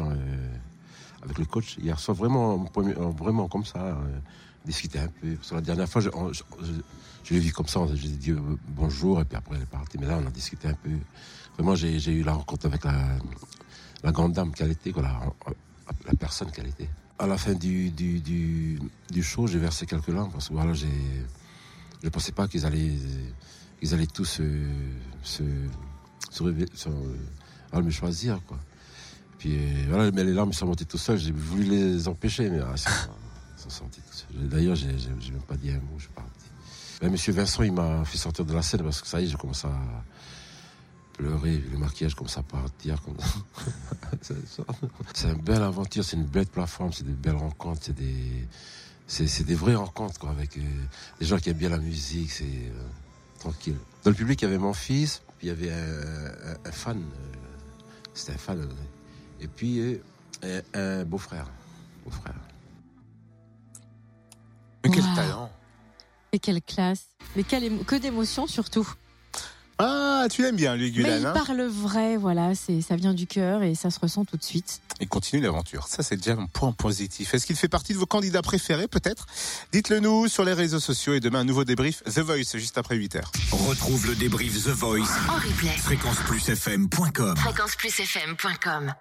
Euh, avec le coach hier soir, vraiment, euh, vraiment comme ça, euh, discuter un peu. Parce la dernière fois, je, l'ai vu comme ça, j'ai dit bonjour, et puis après elle est partie. Mais là, on a discuté un peu. Vraiment, j'ai eu la rencontre avec la, grande dame qu'elle était, quoi, la, la personne qu'elle était. À la fin du, du, du, show, j'ai versé quelques larmes parce que voilà, j'ai, je ne pensais pas qu'ils allaient, ils allaient tous se, se, se, se me choisir. Quoi. Puis voilà, mais les larmes sont montées tout seul. J'ai voulu les empêcher, mais ah, sont, sont tout seuls. D'ailleurs, j'ai, j'ai, même pas dit un mot, je suis. Mais Monsieur Vincent, il m'a fait sortir de la scène parce que ça y est, j'ai commencé à pleurer, le maquillage comme ça à partir. C'est une belle aventure, c'est une belle plateforme, c'est des belles rencontres, c'est des, vraies rencontres avec euh, des gens qui aiment bien la musique, c'est euh, tranquille. Dans le public, il y avait mon fils, puis il y avait un, fan, euh, c'était un fan, et puis un, un beau-frère, beau-frère. Mais quel wow. talent Et quelle classe Mais quelle que d'émotions surtout ah, tu l'aimes bien, lui, Gulan. Mais il hein parle vrai, voilà, c'est, ça vient du cœur et ça se ressent tout de suite. Et continue l'aventure. Ça, c'est déjà un point positif. Est-ce qu'il fait partie de vos candidats préférés, peut-être Dites-le nous sur les réseaux sociaux et demain, un nouveau débrief The Voice, juste après 8 h Retrouve le débrief The Voice en replay. fréquenceplusfm.com. Fréquenceplusfm.com.